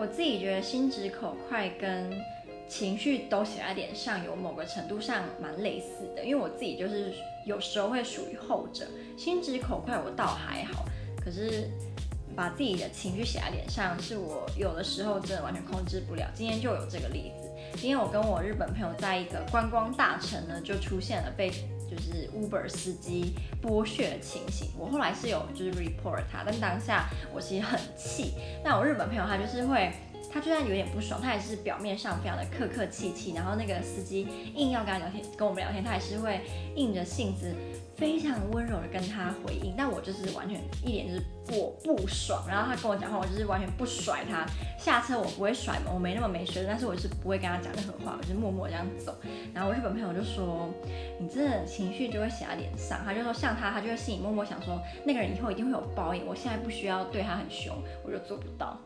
我自己觉得心直口快跟情绪都写在脸上，有某个程度上蛮类似的。因为我自己就是有时候会属于后者，心直口快我倒还好，可是把自己的情绪写在脸上，是我有的时候真的完全控制不了。今天就有这个例子，今天我跟我日本朋友在一个观光大城呢，就出现了被。就是 Uber 司机剥削的情形，我后来是有就是 report 他，但当下我其实很气。但我日本朋友他就是会，他就算有点不爽，他也是表面上非常的客客气气，然后那个司机硬要跟他聊天，跟我们聊天，他还是会硬着性子。非常温柔的跟他回应，但我就是完全一脸就是我不爽，然后他跟我讲话，我就是完全不甩他。下车我不会甩门，我没那么没学，但是我是不会跟他讲任何话，我就默默这样走。然后我日本朋友就说：“你这情绪就会写在脸上。”他就说像他，他就会心里默默想说，那个人以后一定会有报应。我现在不需要对他很凶，我就做不到。